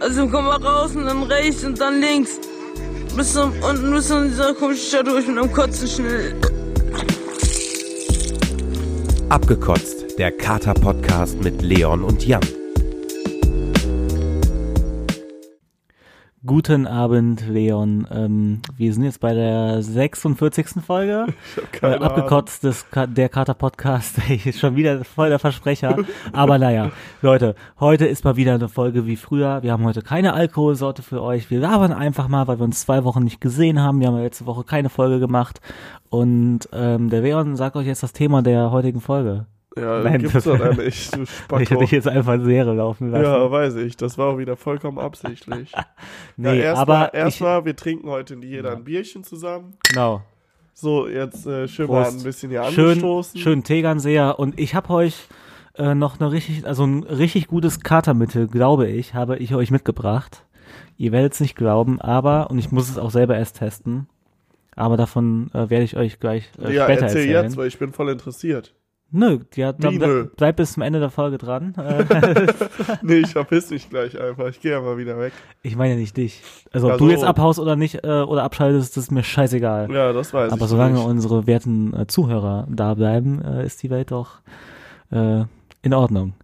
Also komm mal raus und dann rechts und dann links. Bis zum, unten bis zu dieser komischen Stadt durch mit einem Kotzen schnell. Abgekotzt, der Kater-Podcast mit Leon und Jan. Guten Abend, Leon. Ähm, wir sind jetzt bei der 46. Folge. Äh, abgekotzt des Ka der Kater Podcast. Hey, schon wieder voll der Versprecher. Aber naja, Leute, heute ist mal wieder eine Folge wie früher. Wir haben heute keine Alkoholsorte für euch. Wir labern einfach mal, weil wir uns zwei Wochen nicht gesehen haben. Wir haben letzte Woche keine Folge gemacht. Und ähm, der Leon sagt euch jetzt das Thema der heutigen Folge. Ja, Nein, gibt's doch da nicht, du Spacko. Ich hätte dich jetzt einfach Serie laufen lassen. ja, weiß ich. Das war auch wieder vollkommen absichtlich. nee, ja, aber erstmal, ich, wir trinken heute jeder ein Bierchen zusammen. genau. So, jetzt äh, schön Prost. mal ein bisschen hier schön, angestoßen. schön Tegernseher und ich habe euch äh, noch eine richtig, also ein richtig gutes Katermittel, glaube ich, habe ich euch mitgebracht. Ihr werdet es nicht glauben, aber, und ich muss es auch selber erst testen, aber davon äh, werde ich euch gleich äh, ja, später erzähl erzählen. jetzt, weil ich bin voll interessiert. Nö, ja, dann ble bleib bis zum Ende der Folge dran. Äh, nee, ich verpiss mich gleich einfach. Ich gehe ja mal wieder weg. ich meine ja nicht dich. Also Ja, ob du jetzt abhaust oder nicht äh, oder abschaltest, das ist mir scheißegal. Ja, das weiß ich. Aber solange nicht. unsere werten äh, Zuhörer da bleiben, äh, ist die Welt doch äh, in Ordnung.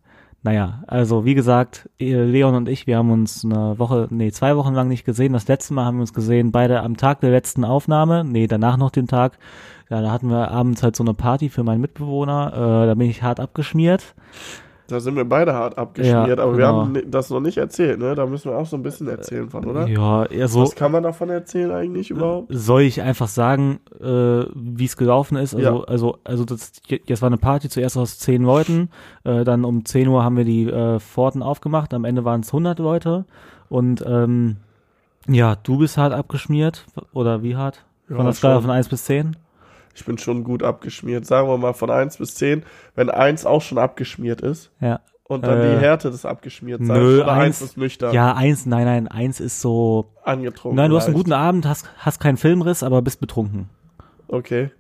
Naja, also wie gesagt, Leon und ich, wir haben uns eine Woche, nee, zwei Wochen lang nicht gesehen. Das letzte Mal haben wir uns gesehen, beide am Tag der letzten Aufnahme, nee, danach noch den Tag. Ja, da hatten wir abends halt so eine Party für meinen Mitbewohner. Äh, da bin ich hart abgeschmiert. Da sind wir beide hart abgeschmiert, Ja, aber wir genau. haben ni- das noch nicht erzählt, ne? Da müssen wir auch so ein bisschen erzählen von, oder? Ja, eher so. Was kann man davon erzählen eigentlich überhaupt? Soll ich einfach sagen, äh, wie es gelaufen ist? Also, Ja. also, also das, jetzt war eine Party zuerst aus zehn Leuten, äh, dann um 10 Uhr haben wir die äh, Pforten aufgemacht, am Ende waren es 100 Leute und ähm, ja, du bist hart abgeschmiert oder wie hart? Von Ja, der Skala von 1 bis 10? Ich bin schon gut abgeschmiert. Sagen wir mal von 1 bis 10, wenn 1 auch schon abgeschmiert ist Ja. und dann Äh, die Härte des Abgeschmiertseins nö, oder eins- 1 ist nüchtern Ja, eins, nein, nein, eins ist so, angetrunken. nein, du hast einen guten Abend, hast, hast keinen Filmriss, aber bist betrunken. Okay.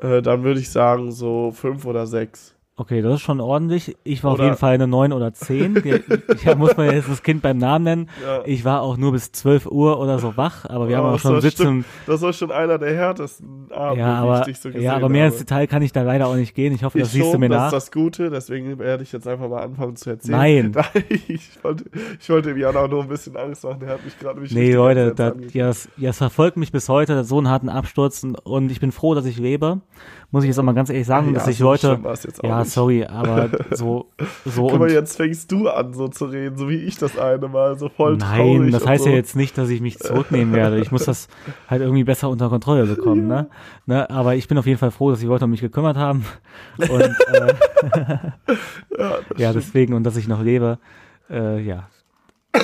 Äh, dann würde ich sagen so 5 oder 6. Okay, das ist schon ordentlich. Ich war auf Oder- jeden Fall eine 9 oder 10. Ich, ich muss man jetzt das Kind beim Namen nennen. Ja. Ich war auch nur bis 12 Uhr oder so wach, aber wir haben Oh, auch schon das sitzen. Das war schon einer der härtesten Abende, Ja, die aber, ich so gesehen ja, aber mehr ins habe. Detail kann ich da leider auch nicht gehen. Ich hoffe, das Ich siehst du schon, mir das nach. ist das Gute, deswegen werde ich jetzt einfach mal anfangen zu erzählen. Nein. ich wollte, ich wollte ihm ja auch nur ein bisschen Angst machen, der hat mich gerade nämlich Nee, Leute, entsetzt das, ja, das, ja, verfolgt mich bis heute, so einen harten Absturz und, und ich bin froh, dass ich lebe. Muss ich jetzt auch mal ganz ehrlich sagen, Ja, dass ich Leute, ja, nicht. Sorry, aber so, so Guck mal, und, jetzt fängst du an, so zu reden, so wie ich das eine Mal, so voll Nein, traurig das heißt so. ja jetzt nicht, dass ich mich zurücknehmen werde. Ich muss das halt irgendwie besser unter Kontrolle bekommen, ne? ne? Aber ich bin auf jeden Fall froh, dass die Leute um mich gekümmert haben. Und äh, Ja, ja, deswegen und dass ich noch lebe. Äh, ja.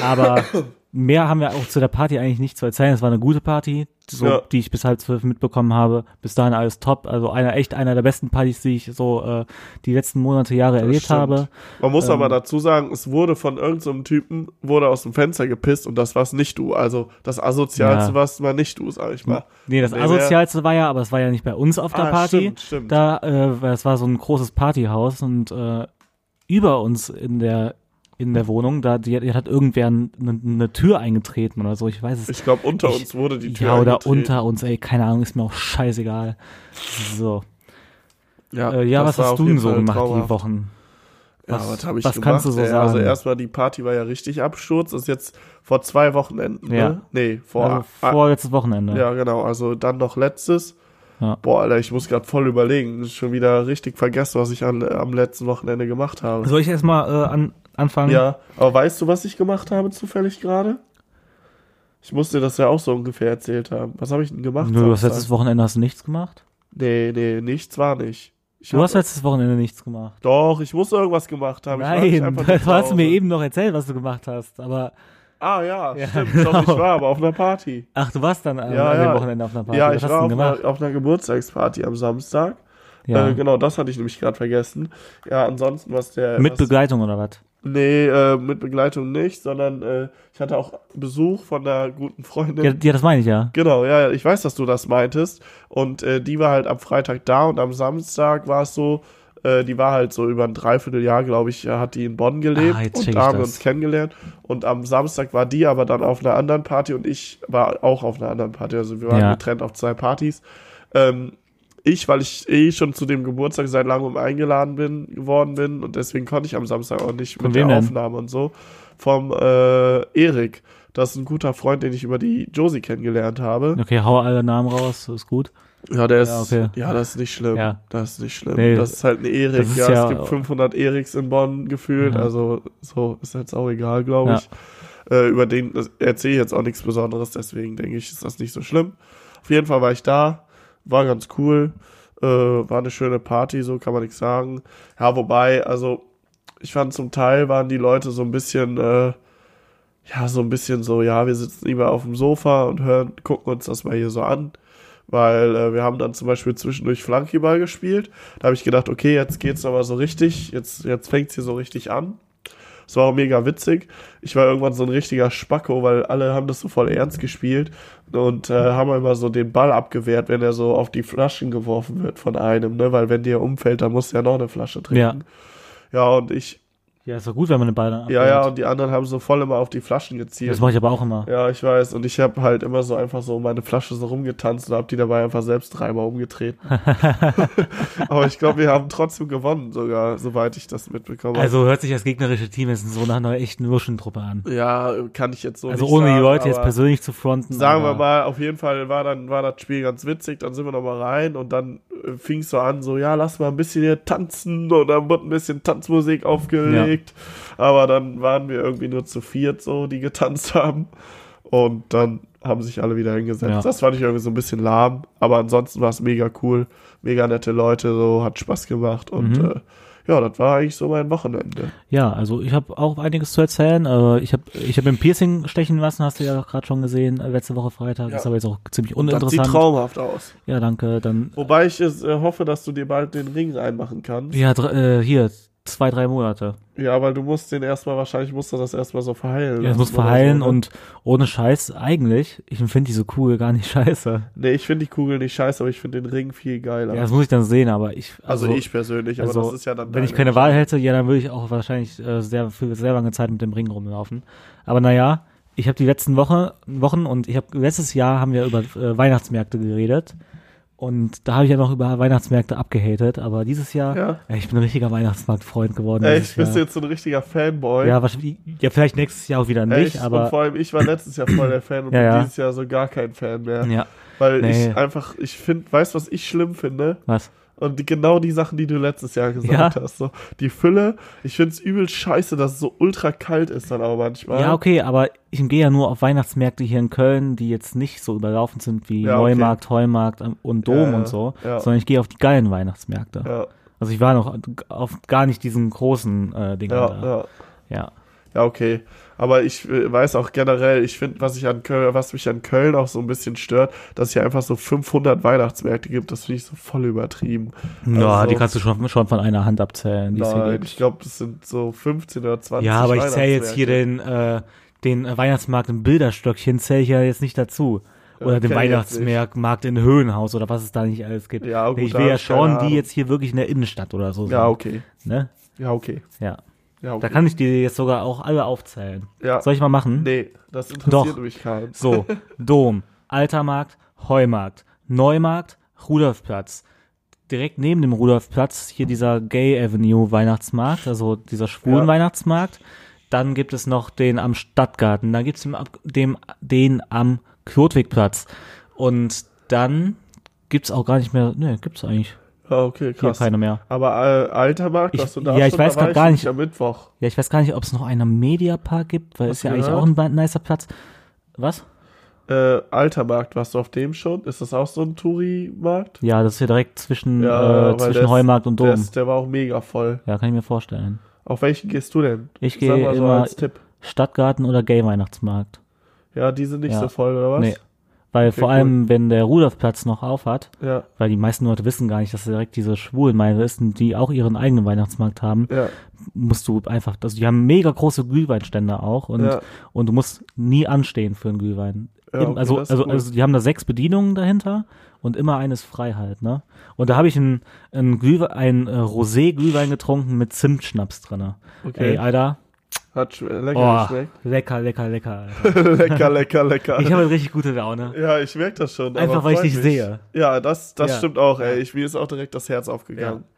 Aber mehr haben wir auch zu der Party eigentlich nicht zu erzählen. Es war eine gute Party, so, Ja. die ich bis halb zwölf mitbekommen habe. Bis dahin alles top. Also einer, echt einer der besten Partys, die ich so äh, die letzten Monate, Jahre erlebt stimmt. habe. Man muss ähm, aber dazu sagen, es wurde von irgendeinem so Typen, wurde aus dem Fenster gepisst und das war's nicht du. Also das Asozialste Ja. war's mal nicht du, sag ich mal. Nee, das Nee, Asozialste war ja, aber es war ja nicht bei uns auf der Ah, Party. stimmt, stimmt. Da, äh, es war so ein großes Partyhaus und äh, über uns in der in der Wohnung, da die, die hat irgendwer eine, eine Tür eingetreten oder so, ich weiß es Ich glaube, unter Ich- uns wurde die Tür Ja, oder eingetreten. unter uns, ey, keine Ahnung, ist mir auch scheißegal. So. Ja, äh, ja was hast du denn so Fall gemacht die traumhaft. Wochen? Ja, Was- was, habe ich was gemacht? kannst du so ey? Also sagen? erstmal, die Party war ja richtig Absturz. Das ist jetzt vor zwei Wochenenden, Ja. ne? Nee, vor... also vorletztes Wochenende. ja, genau. Also dann noch letztes. Ja. Boah, Alter, ich muss gerade voll überlegen. Schon wieder richtig vergessen, was ich an, am letzten Wochenende gemacht habe. Soll ich erstmal äh, an, anfangen? Ja, aber weißt du, was ich gemacht habe zufällig gerade? Ich musste das ja auch so ungefähr erzählt haben. Was habe ich denn gemacht? Du hast letztes Wochenende hast du nichts gemacht? Nee, nee, nichts war nicht. Ich Du hast letztes Wochenende nichts gemacht. Doch, ich muss irgendwas gemacht haben. Nein, du hast mir eben noch erzählt, was du gemacht hast, aber Ah ja, Ja, stimmt. genau. Doch, ich war aber auf einer Party. ach, du warst dann äh, Ja, an dem ja. Wochenende auf einer Party. Ja, was ich hast war auf einer, gemacht? auf einer Geburtstagsparty am Samstag. Ja. Äh, genau, das hatte ich nämlich gerade vergessen. Ja, ansonsten was der. Mit was, Begleitung oder was? Nee, äh, mit Begleitung nicht, sondern äh, ich hatte auch Besuch von einer guten Freundin. Ja, ja, das meine ich ja. Genau, ja, ich weiß, dass du das meintest. Und äh, die war halt am Freitag da und am Samstag war es so, Äh, die war halt so über ein Dreivierteljahr, glaube ich, hat die in Bonn gelebt Ah, und da haben wir uns kennengelernt. Und am Samstag war die aber dann auf einer anderen Party und ich war auch auf einer anderen Party. Also wir waren Ja. getrennt auf zwei Partys. Ähm, ich, weil ich eh schon zu dem Geburtstag seit langem eingeladen bin, geworden bin und deswegen konnte ich am Samstag auch nicht mit der denn? Aufnahme und so. Vom äh, Erik. Das ist ein guter Freund, den ich über die Josie kennengelernt habe. Okay, hau alle Namen raus, ist gut. Ja, der ist, Ja, ja, okay. das ist nicht schlimm. Ja. Das ist nicht schlimm. Nee, das ist halt ein Erik. Ja, ja- es gibt 500 Eriks in Bonn gefühlt. Ja. Also, so ist jetzt auch egal, glaube Ja. ich. Äh, über den erzähle ich jetzt auch nichts Besonderes, deswegen denke ich, ist das nicht so schlimm. Auf jeden Fall war ich da, war ganz cool. Äh, war eine schöne Party, so kann man nichts sagen. Ja, wobei, also, ich fand zum Teil waren die Leute so ein bisschen, äh, ja, so ein bisschen so, ja, wir sitzen lieber auf dem Sofa und hören, gucken uns das mal hier so an. Weil äh, wir haben dann zum Beispiel zwischendurch Flankyball gespielt. Da habe ich gedacht, okay, jetzt geht's aber so richtig, jetzt, jetzt fängt's hier so richtig an. Es war auch mega witzig. Ich war irgendwann so ein richtiger Spacko, weil alle haben das so voll ernst gespielt und äh, haben immer so den Ball abgewehrt, wenn er so auf die Flaschen geworfen wird von einem, ne? Weil wenn dir umfällt, dann musst du ja noch eine Flasche trinken. Ja, und ich, Ja, ist doch gut, wenn man den Ball dann ja, ja, und die anderen haben so voll immer auf die Flaschen gezielt. Das mache ich aber auch immer. Ja, ich weiß. Und ich habe halt immer so einfach so meine Flasche so rumgetanzt und habe die dabei einfach selbst dreimal umgetreten. Aber ich glaube, wir haben trotzdem gewonnen, sogar, soweit ich das mitbekomme. Also hört sich das gegnerische Team jetzt so nach einer echten Luschentruppe an. ja, kann ich jetzt so Also ohne die sagen, Leute jetzt persönlich zu fronten. Sagen wir mal, auf jeden Fall war dann war das Spiel ganz witzig. Dann sind wir noch mal rein und dann äh, fing es so an, so ja, lass mal ein bisschen hier tanzen und dann wurde ein bisschen Tanzmusik aufgelegt. Aber dann waren wir irgendwie nur zu viert so, die getanzt haben. Und dann haben sich alle wieder hingesetzt. Ja. Das fand ich irgendwie so ein bisschen lahm. Aber ansonsten war es mega cool. Mega nette Leute, so hat Spaß gemacht. Und Mhm. äh, ja, das war eigentlich so mein Wochenende. Ja, also ich habe auch einiges zu erzählen. Äh, ich habe ich hab im Piercing stechen lassen, hast du ja gerade schon gesehen, äh, letzte Woche Freitag. Ja. Ist aber jetzt auch ziemlich Das sieht uninteressant. traumhaft aus. Ja, danke. Dann Wobei ich es, äh, hoffe, dass du dir bald den Ring reinmachen kannst. ja, äh, hier zwei, drei Monate. Ja, weil du musst den erstmal, wahrscheinlich musst du das erstmal so verheilen. Ja, es lassen muss verheilen so, ne? und ohne Scheiß eigentlich. Ich finde diese Kugel gar nicht scheiße. Nee, ich finde die Kugel nicht scheiße, aber ich finde den Ring viel geiler. Ja, das muss ich dann sehen, aber ich also, ich persönlich, aber also, das ist ja dann. Wenn ich keine Wahl hätte, ja, dann würde ich auch wahrscheinlich äh, sehr für sehr lange Zeit mit dem Ring rumlaufen. Aber naja, ich habe die letzten Woche, Wochen und ich habe letztes Jahr haben wir über äh, Weihnachtsmärkte geredet. Und da habe ich ja noch über Weihnachtsmärkte abgehatet, aber dieses Jahr, Ja. ja, ich bin ein richtiger Weihnachtsmarktfreund geworden. Echt, dieses bist du Jahr. jetzt so ein richtiger Fanboy? Ja, wahrscheinlich, ja, vielleicht nächstes Jahr auch wieder nicht, und aber vor allem, ich war letztes Jahr voll der Fan und Ja, bin dieses Jahr so gar kein Fan mehr. ja, Weil Nee. ich einfach, ich finde, weißt du, was ich schlimm finde? was? Und genau die Sachen, die du letztes Jahr gesagt Ja. hast. So, die Fülle, ich finde es übel scheiße, dass es so ultra kalt ist dann auch manchmal. Ja, okay, aber ich gehe ja nur auf Weihnachtsmärkte hier in Köln, die jetzt nicht so überlaufen sind wie Ja, okay. Neumarkt, Heumarkt ähm, und Dom Ja, ja, und so, ja. sondern ich gehe auf die geilen Weihnachtsmärkte. Ja, Also ich war noch auf gar nicht diesen großen äh, Dingern ja, da. ja. Ja. Ja, okay. Aber ich äh, weiß auch generell, ich finde, was ich an Köln, was mich an Köln auch so ein bisschen stört, dass es hier einfach so 500 Weihnachtsmärkte gibt. Das finde ich so voll übertrieben. Ja, Also- die kannst du schon, schon von einer Hand abzählen. Nein, ich glaube, das sind so 15 oder 20 Ja, aber ich zähle jetzt hier den, äh, den Weihnachtsmarkt im Bilderstöckchen, zähle ich ja jetzt nicht dazu. Oder Ja, den Weihnachtsmarkt Markt in Höhenhaus oder was es da nicht alles gibt. Ja, gut, ich will ja schon die jetzt hier wirklich in der Innenstadt oder so Ja, sind, okay. Ne? Ja, okay. Ja. Ja, okay. Da kann ich dir jetzt sogar auch alle aufzählen. ja. Soll ich mal machen? Nee, das interessiert Doch. mich kaum. So, Dom, Altermarkt, Heumarkt, Neumarkt, Rudolfplatz. Direkt neben dem Rudolfplatz hier dieser Gay Avenue Weihnachtsmarkt, also dieser schwulen Ja. Weihnachtsmarkt. Dann gibt es noch den am Stadtgarten, dann gibt es den, am- dem, den am Klotwigplatz. Und dann gibt's auch gar nicht mehr, ne, gibt's eigentlich Ja, okay, hier krass. keine mehr. Aber äh, Altermarkt, Ich- was du da ja, ich weiß grad gar nicht. Am Mittwoch. Ja, ich weiß gar nicht, ob es noch einen Mediapark gibt, weil ist ja du eigentlich gehört? auch ein nicer Platz. Was? Äh, Altermarkt, warst du auf dem schon? Ist das auch so ein Touri-Markt? Ja, das ist ja direkt zwischen, Ja, äh, zwischen Heumarkt und Dom. Der, ist, der war auch mega voll. Ja, kann ich mir vorstellen. Auf welchen gehst du denn? Ich gehe so immer als Tipp. Stadtgarten oder Gay-Weihnachtsmarkt. Ja, die sind nicht Ja. so voll, oder was? Nee. Weil Okay, vor cool. allem, wenn der Rudolfplatz noch auf hat, Ja, weil die meisten Leute wissen gar nicht, dass direkt diese Schwulenmeile ist und die auch ihren eigenen Weihnachtsmarkt haben, ja, musst du einfach, also die haben mega große Glühweinstände auch und, ja. und du musst nie anstehen für einen Glühwein. Im- okay, also, also, cool. also die haben da sechs Bedienungen dahinter und immer eines frei halt, ne? Und da habe ich ein, ein, Glühwe ein äh, Rosé-Glühwein getrunken mit Zimtschnaps drinne. Okay. Ey, Alter. Hat lecker Oh, geschmeckt. lecker, lecker, lecker. Lecker, lecker, lecker. Ich habe richtig gute Laune. ja, ich merke das schon. Einfach, weil ich dich sehe. Ja, das, das Ja. stimmt auch, ey. Ich, mir ist auch direkt das Herz aufgegangen. Ja,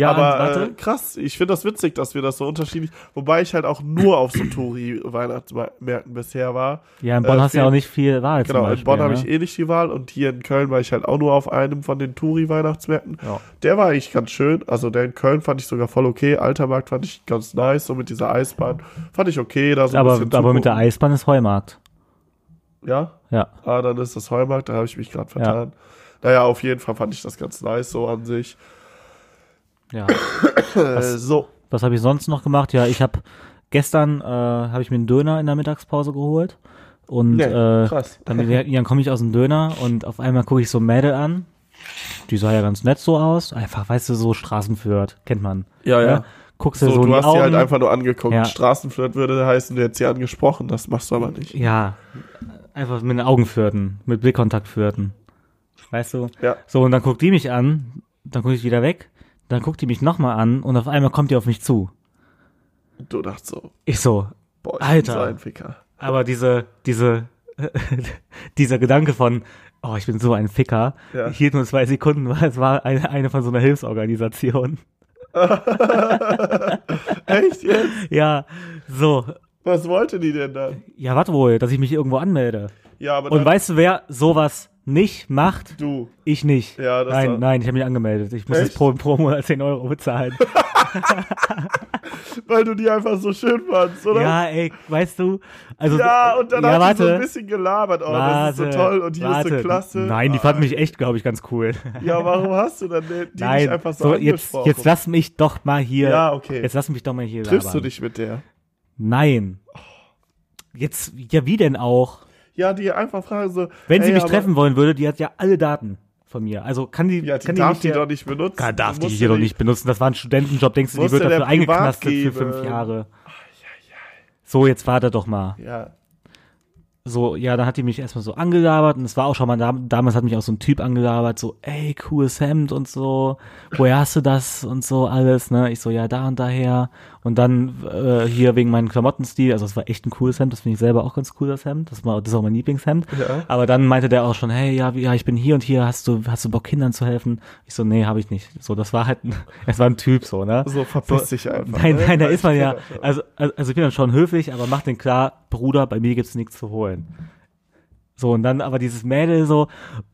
aber und warte. äh, krass, ich finde das witzig, dass wir das so unterschiedlich, wobei ich halt auch nur auf so Touri-Weihnachtsmärkten bisher war. ja, in Bonn äh, hast du ja auch nicht viel Wahl Genau, in Beispiel, Bonn habe ne? ich eh nicht die Wahl und hier in Köln war ich halt auch nur auf einem von den Touri-Weihnachtsmärkten. Ja. Der war eigentlich ganz schön. Also der in Köln fand ich sogar voll okay. Altermarkt fand ich ganz nice, so mit dieser Eisbahn. Fand ich okay. Da so aber, aber mit der. Eisbahn ist Heumarkt. Ja, Ja. ah, dann ist das Heumarkt, da habe ich mich gerade vertan. Naja, auf jeden Fall fand ich das ganz nice so an sich. Ja. Äh, so, Was habe ich sonst noch gemacht? Ja, ich habe gestern äh, habe ich mir einen Döner in der Mittagspause geholt und nee, äh, krass. dann, dann komme ich aus dem Döner und auf einmal gucke ich so Mädel an. Die sah ja ganz nett so aus. Einfach, weißt du, so Straßenflirt, kennt man. Ja, ja. Ne? Guckst du So, so, du hast Augen. sie halt einfach nur angeguckt. Ja. Straßenflirt würde heißen, du hättest sie angesprochen. Das machst du aber nicht. Ja, einfach mit den Augen flirten, mit Blickkontakt flirten. Weißt du? Ja. So, und dann guckt die mich an, dann gucke ich wieder weg, dann guckt die mich nochmal an und auf einmal kommt die auf mich zu. Du dachtest so, Ich so, boah, ich Alter. bin so ein Ficker. aber diese, diese, dieser Gedanke von, oh, ich bin so ein Ficker, Ja. hielt nur zwei Sekunden, weil es war eine, eine von so einer Hilfsorganisation. Echt jetzt? Ja, so, Was wollte die denn dann? ja, warte wohl, dass ich mich irgendwo anmelde. Ja, aber Und weißt du, wer sowas nicht macht? du. Ich nicht. Ja, das nein, war- nein, ich habe mich angemeldet. Ich muss Echt? jetzt pro, pro Monat 10 Euro bezahlen. Weil du die einfach so schön fandst, oder? ja, ey, weißt du? Also, Ja, und dann ja, hat die so ein bisschen gelabert. Oh, warte, das ist so toll und hier warte. ist so klasse. Nein, die fand mich echt, glaube ich, ganz cool. Ja, warum hast du dann die Nein, nicht einfach so, so, jetzt, jetzt lass mich doch mal hier. Ja, okay. Jetzt lass mich doch mal hier. Triffst du labern. dich mit der? Nein. Jetzt, ja, wie denn auch? Ja, die einfach fragen so. Wenn sie mich treffen wollen würde, die hat ja alle Daten von mir. Also kann die, Ja, die kann darf nicht die hier- doch nicht benutzen. Kann, darf die hier doch nicht benutzen. Das war ein Studentenjob. Denkst du, die wird dafür eingeknastet für geben. fünf Jahre? So, jetzt warte doch mal. Ja, So, ja, dann hat die mich erstmal so angelabert und es war auch schon mal, dam damals hat mich auch so ein Typ angelabert, so, ey, cooles Hemd und so, woher hast du das und so alles, ne? Ich so, ja, da und daher. Und dann äh, hier wegen meinem Klamottenstil, also es war echt ein cooles Hemd, das finde ich selber auch ganz cool, das Hemd, das, war, das ist auch mein Lieblingshemd. Ja. Aber dann meinte der auch schon, hey, ja, ja, ich bin hier und hier, hast du, hast du Bock, Kindern zu helfen? Ich so, nee, habe ich nicht. So, das war halt, ein, es war ein Typ so, ne? so verpiss dich einfach. Nein, ne? nein, da ist man ja, also, also also ich bin dann schon höflich, aber mach den klar, Bruder, bei mir gibt's nichts zu holen. So, und dann aber dieses Mädel so,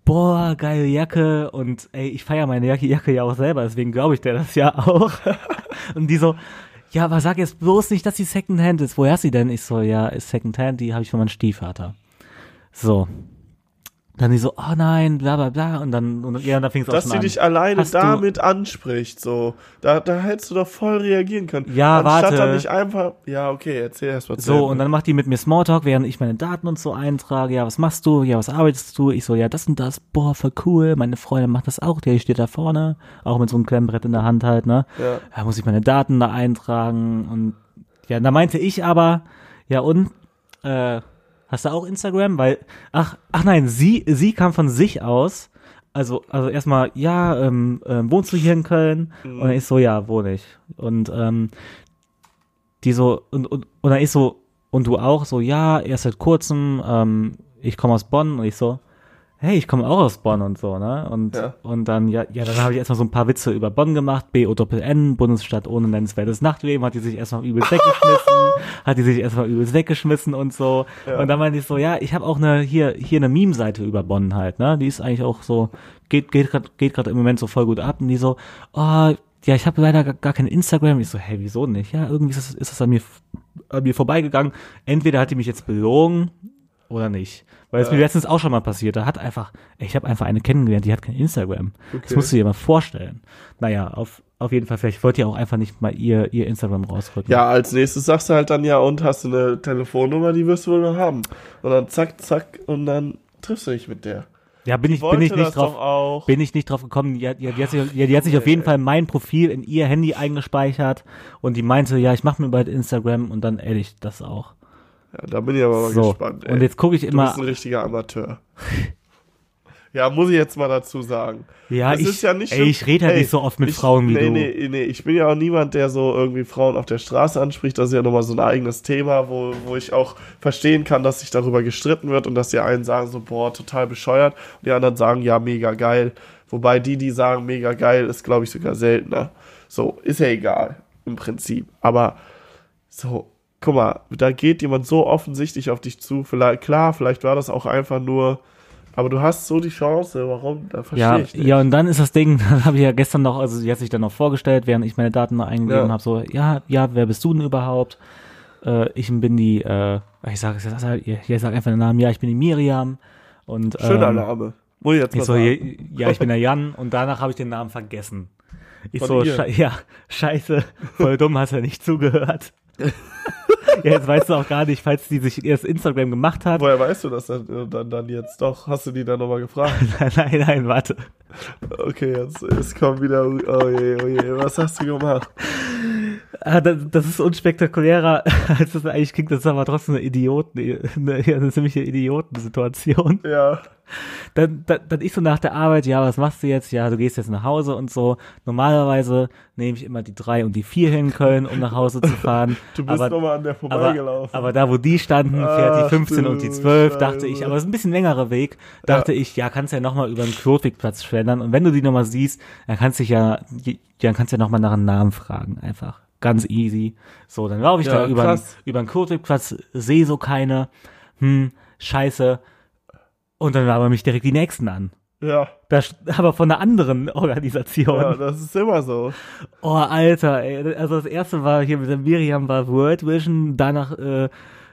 boah, geile Jacke und ey, ich feiere meine Jacke, Jacke ja auch selber, deswegen glaube ich dir das ja auch. und die so, ja, aber sag jetzt bloß nicht, dass die Secondhand ist. Woher ist sie denn? Ich so, ja, ist Secondhand, die habe ich von meinem Stiefvater. So. Dann die so, oh nein, bla bla bla. Und dann, und, ja, dann fing es auch Dass sie an. dich alleine Hast du- damit anspricht, so. Da, da hättest du doch voll reagieren können. Ja, Anstatt warte. dann nicht einfach, ja, okay, erzähl erst mal So, und dann macht die mit mir Smalltalk, während ich meine Daten und so eintrage. Ja, was machst du? Ja, was arbeitest du? Ich so, ja, das und das. Boah, voll cool. Meine Freundin macht das auch. Die steht da vorne. Auch mit so einem Klemmbrett in der Hand halt, ne? Ja. Da muss ich meine Daten da eintragen. Und ja, da meinte ich aber, ja, und, äh, hast du auch Instagram? Weil, ach, ach nein, sie, sie kam von sich aus. Also, also erstmal, ja, ähm, ähm, wohnst du hier in Köln? Und dann ich so, ja, wohne ich. Und, ähm, die so, und, und, und dann ich so, und du auch, so, ja, erst seit kurzem, ähm, ich komme aus Bonn und ich so, hey, ich komme auch aus Bonn und so, ne? Und, Ja. und dann, ja, ja, dann habe ich erstmal so ein paar Witze über Bonn gemacht, B-O-N, Bundesstadt ohne nennenswertes Nachtleben, hat die sich erstmal übelst weggeschmissen, hat die sich erstmal übelst weggeschmissen und so. Ja. Und dann meinte ich so, ja, ich habe auch eine, hier, hier eine Meme-Seite über Bonn halt, ne? Die ist eigentlich auch so, geht, geht gerade geht grad im Moment so voll gut ab und die so, oh, ja, ich habe leider gar, kein Instagram. Ich so, hey, wieso nicht? Ja, irgendwie ist das, ist das an mir, an mir vorbeigegangen. Entweder hat die mich jetzt belogen oder nicht. Weil es Ja. mir letztens auch schon mal passiert. Da hat einfach, ich habe einfach eine kennengelernt, die hat kein Instagram. Das Okay. musst du dir mal vorstellen. Naja, auf, auf jeden Fall, vielleicht wollt ihr auch einfach nicht mal ihr, ihr Instagram rausrücken. Ja, als nächstes sagst du halt dann ja, und hast du eine Telefonnummer, die wirst du wohl noch haben. Und dann zack, zack, und dann triffst du dich mit der. ja bin ich, bin ich das nicht drauf. Bin ich nicht drauf gekommen. Die, hat- die, die, hat sich, die, die hat sich auf jeden Fall mein Profil in ihr Handy eingespeichert und die meinte, ja, ich mache mir bald Instagram und dann ehrlich das auch. Ja, da bin ich aber mal So, gespannt. Ey. und jetzt gucke ich du immer, bist ein richtiger Amateur. ja, muss ich jetzt mal dazu sagen. ja, Es ich, ist ja nicht ey, ich rede halt Ey, nicht so oft mit ich, Frauen wie nee, du. Nee, nee, ich bin ja auch niemand, der so irgendwie Frauen auf der Straße anspricht. Das ist ja nochmal so ein eigenes Thema, wo, wo ich auch verstehen kann, dass sich darüber gestritten wird und dass die einen sagen so, boah, total bescheuert und die anderen sagen, ja, mega geil. Wobei die, die sagen, mega geil, ist, glaube ich, sogar seltener. So, ist ja egal, im Prinzip. Aber so, guck mal, da geht jemand so offensichtlich auf dich zu. Vielleicht, klar, vielleicht war das auch einfach nur, aber du hast so die Chance, warum? Da verstehe Ja, ich nicht. ja, und dann ist das Ding, dann habe ich ja gestern noch, also sie hat sich dann noch vorgestellt, während ich meine Daten noch eingegeben Ja. habe, so, ja, ja, wer bist du denn überhaupt? Äh, ich bin die, äh, ich sage jetzt ich sag einfach den Namen, ja, ich bin die Miriam. Und, Schöner ähm, Name. Muss ich jetzt mal Ich so, sagen. ja, ich bin der Jan und danach habe ich den Namen vergessen. Ich Von so, sche ja, scheiße, voll dumm, hast ja nicht zugehört. ja, jetzt weißt du auch gar nicht, falls die sich erst Instagram gemacht hat. Woher weißt du das dann, dann, dann jetzt doch? Hast du die dann nochmal gefragt? nein, nein, warte. Okay, jetzt, jetzt kommt wieder, oh je, oh je, was hast du gemacht? Ah, das, das ist unspektakulärer, als es eigentlich klingt. Das ist aber trotzdem eine Idioten, eine, eine ziemliche Idiotensituation. Ja, Dann, dann, dann ich so nach der Arbeit, ja, was machst du jetzt? Ja, du gehst jetzt nach Hause und so. Normalerweise nehme ich immer die drei und die vier hin in Köln, um nach Hause zu fahren. du bist aber, nochmal an der aber, vorbeigelaufen. aber da, wo die standen, fährt Ach die 15 und die du 12, Scheiße. dachte ich, aber es ist ein bisschen längerer Weg, dachte ich, ja, kannst ja nochmal über den Klotwigplatz schlendern und wenn du die nochmal siehst, dann kannst du dich ja, dann kannst du ja nochmal nach einem Namen fragen, einfach. Ganz easy. So, dann laufe ich Ja, da über, über den Klotwigplatz, sehe so keine, hm, scheiße. Und dann labern mich direkt die Nächsten an. ja, Das, aber von einer anderen Organisation. ja, das ist immer so. Oh, Alter, ey. Also das erste war hier mit der Miriam war World Vision, danach, äh,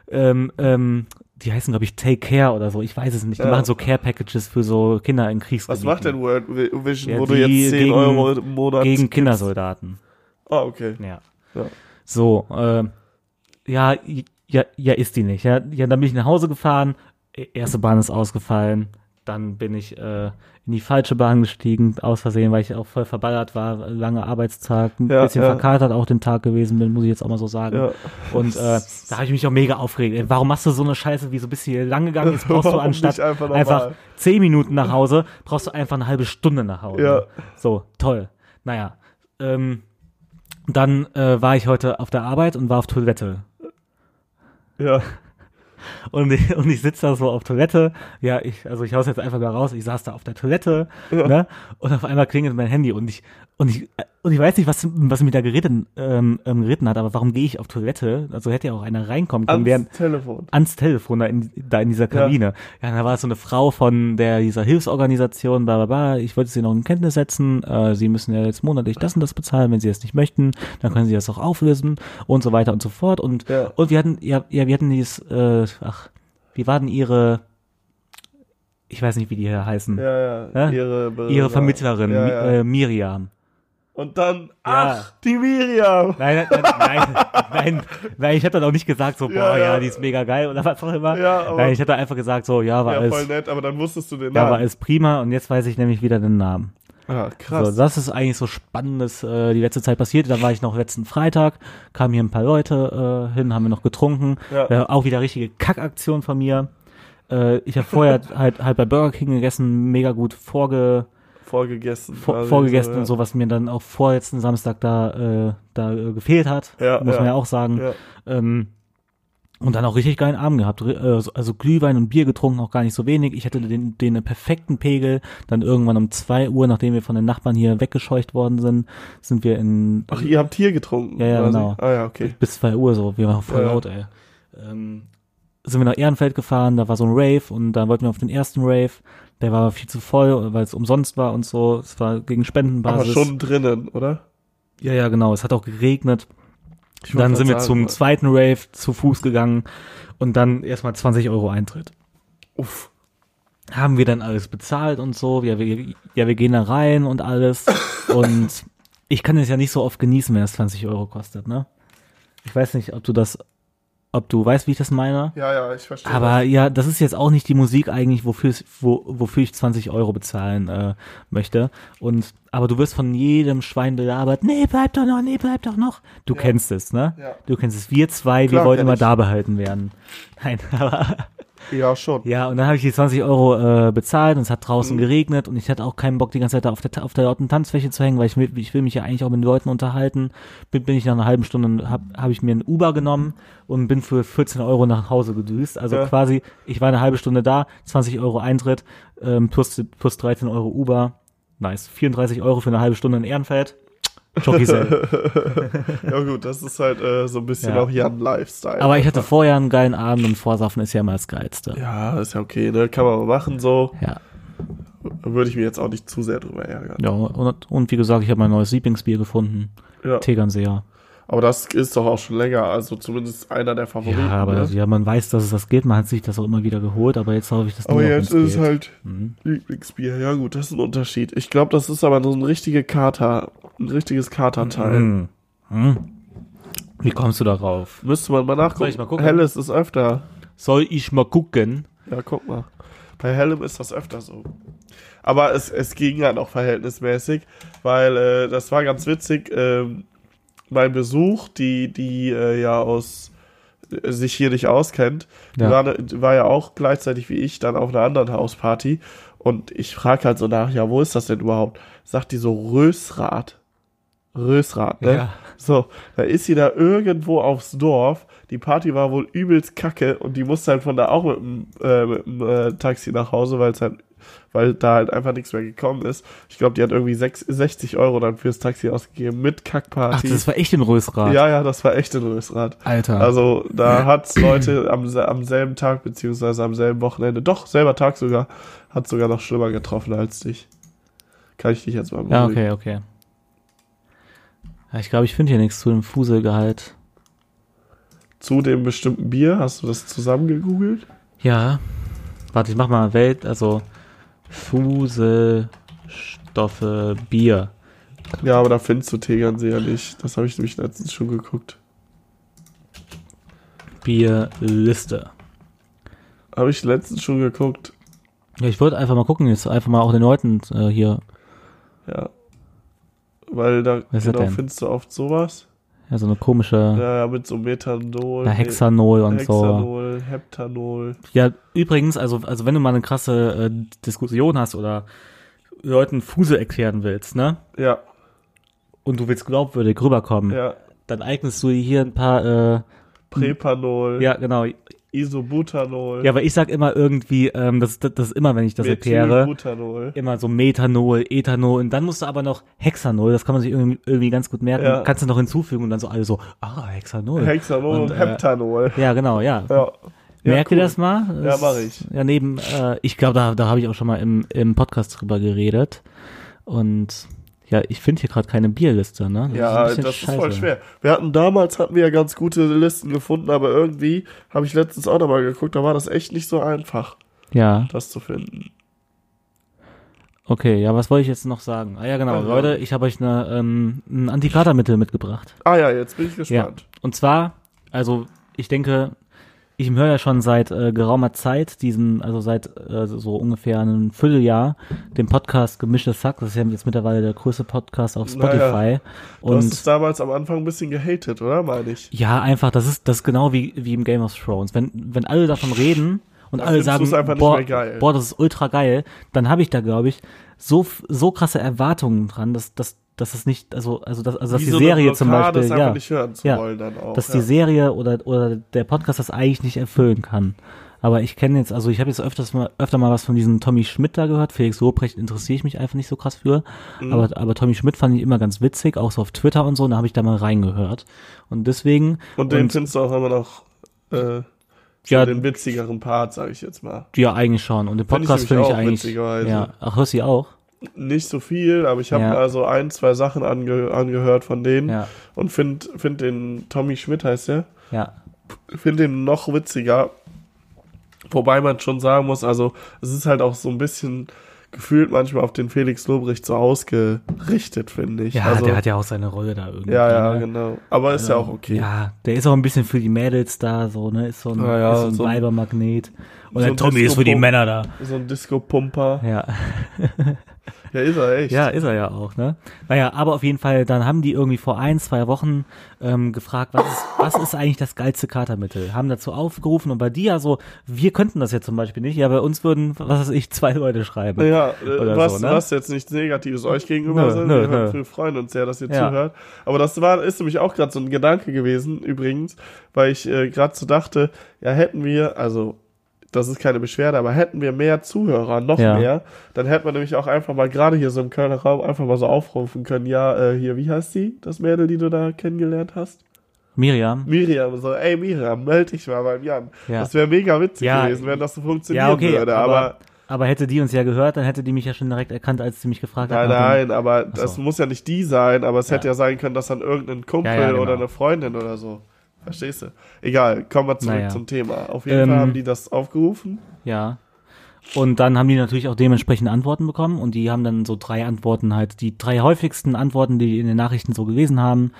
ähm, ähm, die heißen, glaube ich, Take Care oder so. Ich weiß es nicht. Die Ja. machen so Care-Packages für so Kinder in Was Kriegsgebieten. macht denn World Vision, Ja, wo du jetzt 10 gegen- Euro im Monat Gegen gibst? Kindersoldaten. Ah, okay. Ja. Ja. So, äh, ja, ja, ja, ist die nicht. Ja, ja, dann bin ich nach Hause gefahren. Erste Bahn ist ausgefallen. Dann bin ich äh, in die falsche Bahn gestiegen, aus Versehen, weil ich auch voll verballert war, lange Arbeitstag, ein Ja, bisschen ja. verkatert auch den Tag gewesen bin, muss ich jetzt auch mal so sagen. Ja. Und äh, da habe ich mich auch mega aufgeregt. Ey, warum machst du so eine Scheiße, wie so du hier lang gegangen? Jetzt brauchst du anstatt einfach einfach zehn Minuten nach Hause, brauchst du einfach eine halbe Stunde nach Hause. Ja. So, toll. Naja. Ähm, dann äh, war ich heute auf der Arbeit und war auf Toilette. Ja, Und ich, und ich sitze da so auf Toilette. Ja, ich, also ich hau's jetzt einfach mal raus. Ich saß da auf der Toilette, ne? Und auf einmal klingelt mein Handy und ich, und ich, und ich weiß nicht, was, was mich da geritten, ähm, ähm, geritten hat, aber warum gehe ich auf Toilette? Also hätte ja auch einer reinkommen können, ans während, Telefon. ans Telefon da in, da in dieser Kabine. Ja, da war so eine Frau von der dieser Hilfsorganisation, bla bla bla. Ich wollte sie noch in Kenntnis setzen. Äh, sie müssen ja jetzt monatlich das und das bezahlen. Wenn sie das nicht möchten, dann können sie das auch auflösen und so weiter und so fort. Und Ja. und wir hatten ja, ja wir hatten dieses, äh, ach, wie war denn ihre, ich weiß nicht, wie die hier heißen, Ja, ja, Ja? ihre, Be- ihre Vermittlerin Ja, Mi- ja. Äh, Miriam. Und dann, ach, die Miriam. Nein, nein, nein, nein, nein, ich habe dann auch nicht gesagt so, boah, Ja, die ist mega geil oder was auch immer. Ja, aber- nein, ich hatte einfach gesagt so, ja, war Ja, alles, voll nett, aber dann wusstest du den ja, war Namen. alles prima und jetzt weiß ich nämlich wieder den Namen. Ah, krass. So, das ist eigentlich so spannendes äh, die letzte Zeit passiert. Da war ich noch letzten Freitag, kamen hier ein paar Leute äh, hin, haben wir noch getrunken. Ja. Äh, auch wieder richtige Kackaktion von mir. Äh, ich habe vorher halt halt bei Burger King gegessen, mega gut vorge, vorgegessen. vor, vorgegessen so, und so, was mir dann auch vorletzten Samstag da äh, da äh, gefehlt hat, Ja, muss man ja. ja auch sagen. Ja. Ähm, und dann auch richtig geilen Abend gehabt. Äh, so- Also Glühwein und Bier getrunken, auch gar nicht so wenig. Ich hatte den, den perfekten Pegel. Dann irgendwann um zwei Uhr, nachdem wir von den Nachbarn hier weggescheucht worden sind, sind wir in Ach, ihr habt hier getrunken. Ja, ja, quasi? genau. Ah, ja, okay. bis zwei Uhr so. Wir waren voll Ja. laut, ey. Ähm, sind wir nach Ehrenfeld gefahren, da war so ein Rave und da wollten wir auf den ersten Rave. Der war aber viel zu voll, weil es umsonst war und so. Es war gegen Aber Spendenbasis. schon drinnen, oder? Ja, ja, genau. Es hat auch geregnet. Dann sind wir sagen, zum zweiten Rave zu Fuß gegangen und dann erstmal 20 Euro Eintritt. Uff. Haben wir dann alles bezahlt und so. Ja, wir, ja, wir gehen da rein und alles. Und ich kann es ja nicht so oft genießen, wenn es 20 Euro kostet, ne? Ich weiß nicht, ob du das ob du weißt, wie ich das meine. Ja, ja, ich verstehe. Aber ja, das ist jetzt auch nicht die Musik eigentlich, wofür, wo, wofür ich 20 Euro bezahlen äh, möchte. Und aber du wirst von jedem Schwein belabert. Nee, bleib doch noch, nee, bleib doch noch. Du Ja. kennst es, ne? Ja. Du kennst es. Wir zwei, Klar, wir wollen kenn immer ich. da behalten werden. Nein, aber Ja, schon. ja, und dann habe ich die 20 Euro äh, bezahlt und es hat draußen Mhm. geregnet und ich hatte auch keinen Bock, die ganze Zeit da auf der, auf der lauten Tanzfläche zu hängen, weil ich, will- ich will mich ja eigentlich auch mit den Leuten unterhalten. Bin, bin ich nach einer halben Stunde, habe hab ich mir ein Uber genommen und bin für 14 Euro nach Hause gedüst. Also Ja. quasi, ich war eine halbe Stunde da, 20 Euro Eintritt, ähm, plus, plus 13 Euro Uber. Nice. 34 Euro für eine halbe Stunde in Ehrenfeld. Jockeysell. Ja gut, das ist halt äh, so ein bisschen Ja. auch Jan Lifestyle. Aber ich hatte vorher einen geilen Abend und Vorsaffen ist ja immer das Geilste. Ja, ist ja okay, ne? Kann man mal machen so. Ja. Würde ich mir jetzt auch nicht zu sehr drüber ärgern. Ja, und, und wie gesagt, ich habe mein neues Lieblingsbier gefunden. Ja. Tegernseer. Aber das ist doch auch schon länger, also zumindest einer der Favoriten. Ja, aber ne? ja, man weiß, dass es das geht. Man hat sich das auch immer wieder geholt, aber jetzt habe ich das aber nur noch, jetzt ist es geht. halt Mhm. Lieblingsbier. Ja gut, das ist ein Unterschied. Ich glaube, das ist aber so ein richtige Kater, ein richtiges Katerteil. Mhm. Mhm. Wie kommst du darauf? Müsste man mal nachgucken. Soll ich mal gucken? Helles ist öfter. Soll ich mal gucken? Ja, guck mal. Bei Hellem ist das öfter so. Aber es, es ging ja noch verhältnismäßig, weil äh, das war ganz witzig. Ähm, mein Besuch, die, die äh, ja aus äh, sich hier nicht auskennt, Ja. war, ne- war ja auch gleichzeitig wie ich dann auf einer anderen Hausparty. Und ich frage halt so nach, ja, wo ist das denn überhaupt? Sagt die so Rösrad. Rösrad, ne? Ja. So, da ist sie da irgendwo aufs Dorf. Die Party war wohl übelst kacke und die musste halt von da auch mit dem, äh, mit dem äh, Taxi nach Hause, weil es halt, weil da halt einfach nichts mehr gekommen ist. Ich glaube, die hat irgendwie sechs, 60 Euro dann fürs Taxi ausgegeben mit Ach, Kackparty. das war echt ein Rösrad. ja, ja, das war echt ein Rösrad. Alter. Also da hat's Leute am, am selben Tag, beziehungsweise am selben Wochenende, doch, selber Tag sogar, hat sogar noch schlimmer getroffen als dich. Kann ich dich jetzt mal ja, beruhigen. okay, okay. Ja, ich glaube, ich finde hier nichts zu dem Fuselgehalt. Zu dem bestimmten Bier, hast du das zusammengegoogelt? Ja. Warte, ich mach mal Welt, also Fuselstoffe Bier. Ja, aber da findest du Tegernseer nicht. Das habe ich nämlich letztens schon geguckt. Bierliste. Habe ich letztens schon geguckt. Ja, ich wollte einfach mal gucken, jetzt einfach mal auch den Leuten äh, hier, Ja. Weil da genau findest du oft sowas. Ja, so eine komische Ja, ja, mit so Methanol. na, Hexanol und so. Hexanol, Heptanol. Ja, übrigens, also, also wenn du mal eine krasse äh, Diskussion hast oder Leuten Fusel erklären willst, ne? Ja, Und du willst glaubwürdig rüberkommen, ja. dann eignest du hier ein paar, äh, Prepanol, ja, genau. Isobutanol, Ja, aber ich sag immer irgendwie, ähm, das, das, das ist immer, wenn ich das erkläre, immer so Methanol, Ethanol und dann musst du aber noch Hexanol, das kann man sich irgendwie, irgendwie ganz gut merken, Ja. kannst du noch hinzufügen und dann so alle so, ah, Hexanol. Hexanol und, Und, äh, Heptanol. Ja, genau, ja. Ja. Merkt cool. ihr das mal? Ja, Das- mach ich. Ja, neben, äh, ich glaube, da, da habe ich auch schon mal im, im Podcast drüber geredet. Und ja, ich finde hier gerade keine Bierliste, ne? Das Ja, ist das ist voll schwer. Wir hatten damals hatten wir ja ganz gute Listen gefunden, aber irgendwie habe ich letztens auch nochmal geguckt, da war das echt nicht so einfach, Ja, das zu finden. okay, ja, was wollte ich jetzt noch sagen? Ah ja, genau, Also. Leute, ich habe euch eine, ähm, ein Antikatermittel mitgebracht. Ah ja, jetzt bin ich gespannt. Und zwar, also ich denke, ich höre ja schon seit äh, geraumer Zeit diesen, also seit äh, so ungefähr einem Vierteljahr, den Podcast Gemischtes Sack. Das ist ja jetzt mittlerweile der größte Podcast auf Spotify. Naja, Du hast es Und damals am Anfang ein bisschen gehatet, oder? Meine ich. ja, einfach, das ist das ist genau wie, wie im Game of Thrones. Wenn, wenn alle davon reden und Dann alle sagen, boah, boah, das ist ultra geil, dann habe ich da, glaube ich, so, so krasse Erwartungen dran, dass, dass, dass es nicht, also, also, dass, also dass Wie die so Serie zum Beispiel, ja, nicht hören zu Ja. wollen dann auch. dass ja. die Serie oder, oder der Podcast das eigentlich nicht erfüllen kann. Aber ich kenne jetzt, also ich habe jetzt öfters mal, öfter mal was von diesem Tommy Schmidt da gehört. Felix Lobrecht interessiere ich mich einfach nicht so krass für. Mhm. Aber, aber Tommy Schmidt fand ich immer ganz witzig, auch so auf Twitter und so, und da habe ich da mal reingehört. Und deswegen, und den und- findest du auch immer noch äh, Ja. den witzigeren Part, sage ich jetzt mal. ja, eigentlich schon. Und den Find ich Podcast finde ich auch eigentlich, witzigerweise. ja, ach, hörst du auch? Nicht so viel, aber ich habe Ja. also ein, zwei Sachen ange angehört von denen Ja, und finde find den Tommy Schmidt heißt der, ja, finde den noch witziger. Wobei man schon sagen muss, also es ist halt auch so ein bisschen gefühlt manchmal auf den Felix Lobrecht so ausgerichtet, finde ich. Ja, also, der hat ja auch seine Rolle da irgendwie. ja, ja, ne? genau. Aber ist ja auch okay. Ja, der ist auch ein bisschen für die Mädels da, so, ne? Ist so ein, Ja, ja, ist so ein so Weibermagnet. Und so der ein Tommy ist für die. Männer da. So ein Disco-Pumper. Ja. Ja, ist er echt. Ja, ist er ja auch, ne? Naja, aber auf jeden Fall, dann haben die irgendwie vor ein, zwei Wochen ähm, gefragt, was ist, was ist eigentlich das geilste Katermittel? Haben dazu aufgerufen und bei dir ja so, wir könnten das ja zum Beispiel nicht, ja, bei uns würden, was weiß ich, zwei Leute schreiben. Ja, äh, was, so, ne? was jetzt nichts Negatives euch gegenüber Nö, sind. nö, wir, nö. wir freuen uns sehr, dass ihr Ja. zuhört. Aber das war, ist nämlich auch gerade so ein Gedanke gewesen, übrigens, weil ich äh, gerade so dachte, ja, hätten wir, also das ist keine Beschwerde, aber hätten wir mehr Zuhörer, noch Ja. mehr, dann hätten wir nämlich auch einfach mal gerade hier so im Kölner Raum einfach mal so aufrufen können, ja, äh, hier, wie heißt die, das Mädel, die du da kennengelernt hast? Miriam. Miriam, so, ey Miriam, melde dich mal beim Jan. Ja. Das wäre mega witzig Ja. gewesen, wenn das so funktionieren okay, würde, aber, aber aber hätte die uns ja gehört, dann hätte die mich ja schon direkt erkannt, als sie mich gefragt Nein, hat. dem- nein, aber das so. muss ja nicht die sein, aber es Ja. hätte ja sein können, dass dann irgendein Kumpel Ja, ja, genau. oder eine Freundin oder so. Verstehst du? Egal, kommen wir zurück Naja. zum Thema. Auf jeden Ähm, Fall haben die das aufgerufen. Ja. Und dann haben die natürlich auch dementsprechend Antworten bekommen und die haben dann so drei Antworten halt, die drei häufigsten Antworten, die die in den Nachrichten so gelesen haben.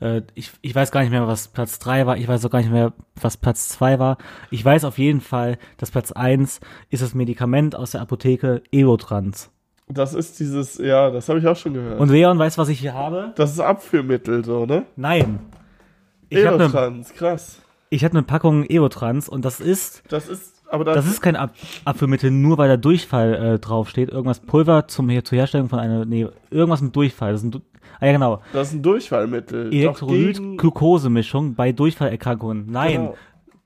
Äh, ich, ich weiß gar nicht mehr, was Platz drei war, ich weiß auch gar nicht mehr, was Platz zwei war. Ich weiß auf jeden Fall, dass Platz eins ist das Medikament aus der Apotheke Evotrans. Das ist dieses, ja, das habe ich auch schon gehört. Und Leon weiß, was ich hier habe? das ist Abführmittel, so, ne? Nein. Ich habe eine Elotrans, krass. ich hab ne Packung Evotrans und das ist Das ist, aber das, Das ist kein Ab Abführmittel, nur weil da Durchfall äh, draufsteht. Irgendwas Pulver zum, zur Herstellung von einer, nee, irgendwas mit Durchfall. Das ist ein, Du- ah ja genau, das ist ein Durchfallmittel. Elektrolyt-Glukosemischung bei Durchfallerkrankungen. Nein, Genau.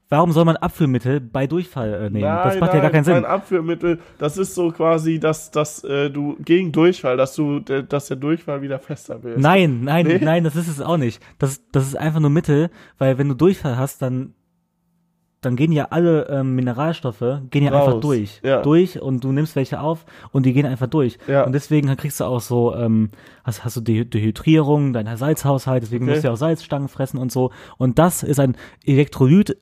Warum soll man Abführmittel bei Durchfall äh, nehmen? Nein, das macht nein, ja gar keinen Sinn. Ein Abführmittel, das ist so quasi, dass, dass äh, du gegen Durchfall, dass du, der- dass der Durchfall wieder fester wird. Nein, nein, Nee? nein, das ist es auch nicht. Das, das ist einfach nur Mittel, weil wenn du Durchfall hast, dann dann gehen ja alle ähm, Mineralstoffe gehen ja Raus. einfach durch, Ja. durch und du nimmst welche auf und die gehen einfach durch. Ja. Und deswegen kriegst du auch so, ähm, hast, hast du De Dehydrierung, deiner Salzhaushalt, deswegen Okay. musst du ja auch Salzstangen fressen und so. Und das ist ein Elektrolyt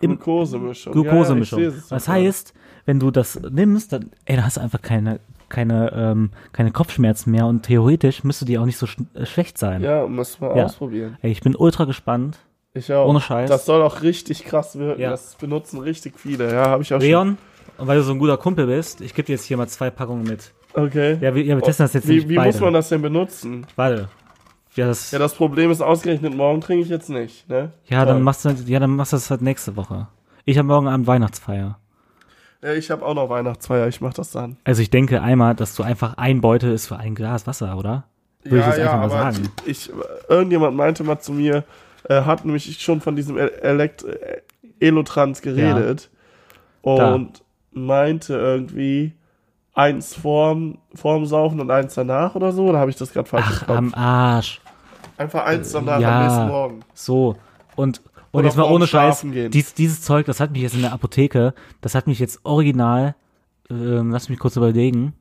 im Glukosemischung. Glukosemischung. Ja, das sogar. heißt, wenn du das nimmst, dann, ey, dann hast du einfach keine keine ähm, keine Kopfschmerzen mehr und theoretisch müsste die auch nicht so sch äh, schlecht sein. Ja, müssen wir Ja. ausprobieren. Ey, ich bin ultra gespannt. Ich auch. Ohne Scheiß. Das soll auch richtig krass wirken. Ja. Das benutzen richtig viele. Ja, habe ich auch Leon, und weil du so ein guter Kumpel bist, ich gebe dir jetzt hier mal zwei Packungen mit. schon. Okay. Ja, wir, ja, wir testen das jetzt wie wie beide. muss man das denn benutzen? Warte. Ja, das, Ja, das Problem ist ausgerechnet, morgen trinke ich jetzt nicht. Ne? ja, dann machst du, ja, dann machst du das halt nächste Woche. Ich habe morgen Abend Weihnachtsfeier. Ja, ich habe auch noch Weihnachtsfeier. Ich mach das dann. Also ich denke einmal, dass du einfach ein Beutel ist für ein Glas Wasser, oder? Würde ich jetzt einfach mal sagen. Ich, irgendjemand meinte mal zu mir, er hat nämlich schon von diesem El- Elekt äh, Elotrans geredet Da. und meinte irgendwie eins vorm, vorm Saufen und eins danach oder so. Oder habe ich das gerade falsch Ach, am? Arsch. Einfach eins danach ja. am nächsten Morgen. So. Und, und Oder jetzt mal ohne Scheiß, dies, dieses Zeug, das hat mich jetzt in der Apotheke, das hat mich jetzt original, ähm, lass mich kurz überlegen,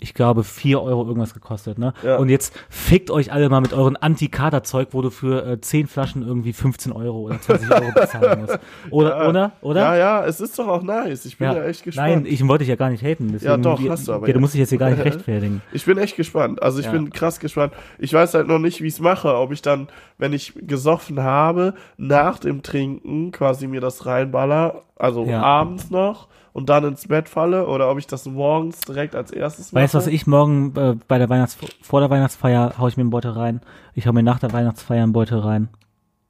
ich glaube, 4 Euro irgendwas gekostet, ne? Ja. Und jetzt fickt euch alle mal mit euren Anti-Kater-Zeug, wo du für äh, 10 Flaschen irgendwie 15 Euro oder 20 Euro bezahlen musst. Oder, Ja. oder, oder? Ja, ja, es ist doch auch nice. Ich bin ja, echt gespannt. Nein, ich wollte dich ja gar nicht haten. Deswegen, Ja, doch, die- hast du aber Ja, du musst dich jetzt hier gar nicht rechtfertigen. Ich bin echt gespannt. Also ich Ja. bin krass gespannt. Ich weiß halt noch nicht, wie ich es mache. Ob ich dann, wenn ich gesoffen habe, nach dem Trinken quasi mir das reinballer, also Ja. abends noch und dann ins Bett falle oder ob ich das morgens direkt als erstes mache. Weißt du, was ich morgen äh, bei der Weihnachts vor der Weihnachtsfeier hau ich mir einen Beutel rein. Ich hau mir nach der Weihnachtsfeier einen Beutel rein.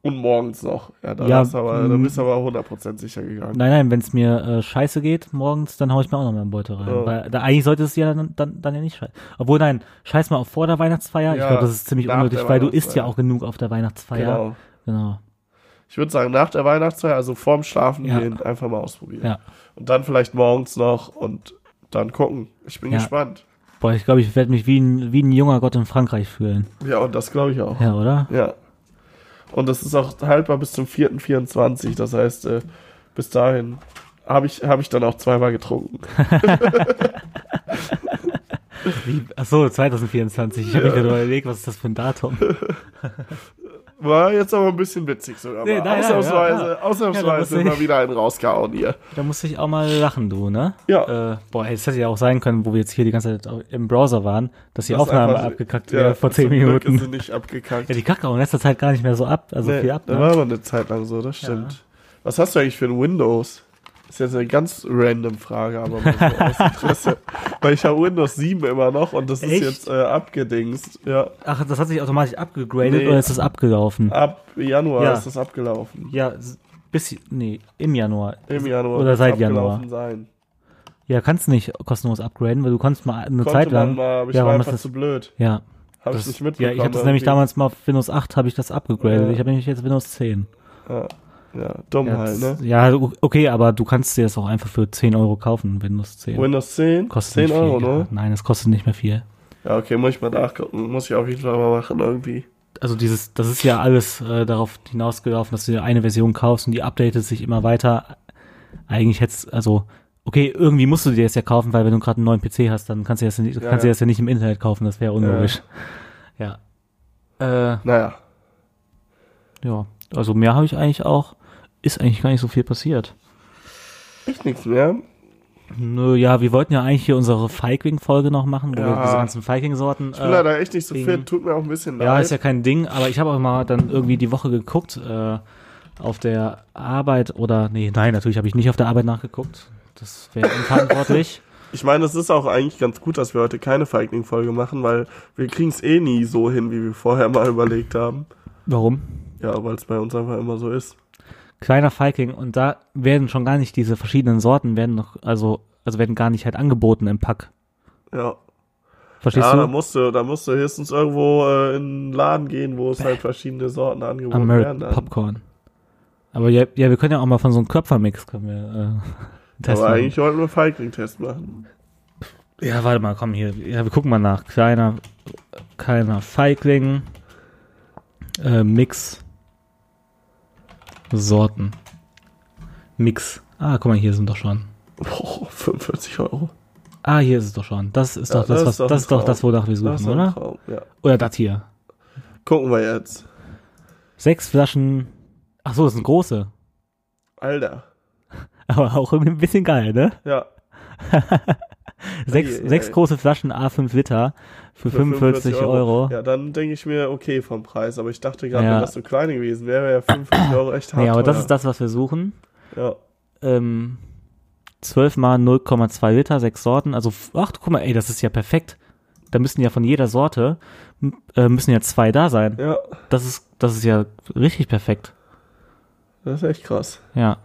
Und morgens noch. Ja, da, Ja, aber, mm. bist du aber 100% sicher gegangen. Nein, nein, wenn es mir äh, scheiße geht morgens, dann hau ich mir auch noch mal einen Beutel rein. Oh. Weil da eigentlich sollte es ja dann, dann, dann ja nicht scheiße. Obwohl nein, scheiß mal auf vor der Weihnachtsfeier. ich Ja, glaube, das ist ziemlich unnötig, weil du isst ja auch genug auf der Weihnachtsfeier. Genau. Genau. Ich würde sagen, nach der Weihnachtsfeier, also vorm Schlafen Ja. gehen, einfach mal ausprobieren. Ja. Und dann vielleicht morgens noch und dann gucken. Ich bin Ja. gespannt. Boah, ich glaube, ich werde mich wie ein, wie ein junger Gott in Frankreich fühlen. Ja, und das glaube ich auch. Ja, oder? Ja. Und das ist auch haltbar bis zum 4.24. Das heißt, äh, bis dahin habe ich, hab ich dann auch zweimal getrunken. Wie, ach so, 2024. Ich habe mich gerade überlegt, was ist das für ein Datum? War jetzt aber ein bisschen witzig sogar. Nee, nein, ausnahmsweise ja, ja. ausnahmsweise Ja, da mal wieder einen rausgehauen hier. Da musste ich auch mal lachen, du, ne? Ja. Äh, boah, das hätte ja auch sein können, wo wir jetzt hier die ganze Zeit im Browser waren, dass die Das Aufnahme einfach- abgekackt wäre vor zehn zum Glück Minuten. Ist sie nicht abgekackt. Ja, die kackt auch in letzter Zeit gar nicht mehr so ab, also Nee, viel ab, Da ne? war aber eine Zeit lang so, das stimmt. Was hast du eigentlich für ein Windows? Ist jetzt eine ganz random Frage, aber mal so aus Interesse. Weil ich habe Windows 7 immer noch und das ist Echt? jetzt äh, abgedingst. Ja, Ach, das hat sich automatisch abgegradet Nee. oder ist das abgelaufen? ab Januar Ja. ist das abgelaufen. Ja, bis, nee, im Januar. Im Januar. Oder seit Januar. Sein. Ja, kannst du nicht kostenlos upgraden, weil du konntest mal eine Konnte Zeit lang. man mal, aber ich ja, war einfach ist zu das, blöd. ja, Habe ich das, nicht ja, mitbekommen. ich habe das nämlich damals mal auf Windows 8 habe ich das abgegradet. Ja. Ich habe nämlich jetzt Windows 10. Ja, ja dumm Ja, halt, ne? ja, okay, aber du kannst dir das auch einfach für 10 Euro kaufen, Windows 10. Windows 10? kostet 10 nicht Euro, viel. ne? Ja. Nein, es kostet nicht mehr viel. Ja, okay, muss ich mal nachgucken. Muss ich auf jeden Fall mal machen irgendwie. Also dieses, das ist ja alles äh, darauf hinausgelaufen, dass du dir eine Version kaufst und die updatet sich immer weiter. Eigentlich hättest, also, okay, irgendwie musst du dir das ja kaufen, weil wenn du gerade einen neuen PC hast, dann kannst du das, ja nicht, Ja, kannst du ja. das ja nicht im Internet kaufen, das wäre unlogisch. Ja. Äh, Naja. ja, also mehr habe ich eigentlich auch, ist eigentlich gar nicht so viel passiert. Echt nichts mehr. Nö, ja, wir wollten ja eigentlich hier unsere Feigling-Folge noch machen, wo Ja. wir diese ganzen Feigling-Sorten. Ich bin leider echt nicht so wegen- fit. Tut mir auch ein bisschen leid. Ja, ist ja kein Ding, aber ich habe auch mal dann irgendwie die Woche geguckt, äh, auf der Arbeit oder, nee, nein, natürlich habe ich nicht auf der Arbeit nachgeguckt. Das wäre unverantwortlich. Ich meine, es ist auch eigentlich ganz gut, dass wir heute keine Feigling-Folge machen, weil wir kriegen es eh nie so hin, wie wir vorher mal überlegt haben. Warum? Ja, weil es bei uns einfach immer so ist. Kleiner Feigling und da werden schon gar nicht diese verschiedenen Sorten werden noch, also, also werden gar nicht halt angeboten im Pack. Ja. Verstehst ja, da du? musst du, da musst du höchstens irgendwo äh, in einen Laden gehen, wo es halt verschiedene Sorten angeboten werden. American Dann. Popcorn. Aber ja, ja, wir können ja auch mal von so einem Köpfermix können wir, äh, testen. Aber eigentlich wollten wir Feigling-Test machen. Ja, warte mal, komm hier. Ja, wir gucken mal nach. Kleiner, kleiner Feigling. Äh, Mix. Sorten. Mix. Ah, guck mal, hier sind doch schon. Boah, 45 Euro. Ah, hier ist es doch schon. Das ist Ja, doch das, das was, ist doch das ist doch das, wonach wir Das suchen, ein oder? Traum, ja. Oder das hier. Gucken wir jetzt. Sechs Flaschen. Ach so, das sind große. Alter. Aber auch irgendwie ein bisschen geil, ne? Ja. Sechs, ei, sechs große Flaschen A5 Liter für, 45, Euro. Ja, dann denke ich mir, okay vom Preis. Aber ich dachte gerade, Ja. wenn das so klein gewesen wäre, wäre ja 45 Euro echt hart. Nee, aber das teuer. ist das, was wir suchen. Ja. ähm, 12 mal 0,2 Liter, sechs Sorten. Also, ach, guck mal, ey, das ist ja perfekt. Da müssen ja von jeder Sorte, äh, müssen ja zwei da sein. ja, Das ist, das ist ja richtig perfekt. das ist echt krass. Ja.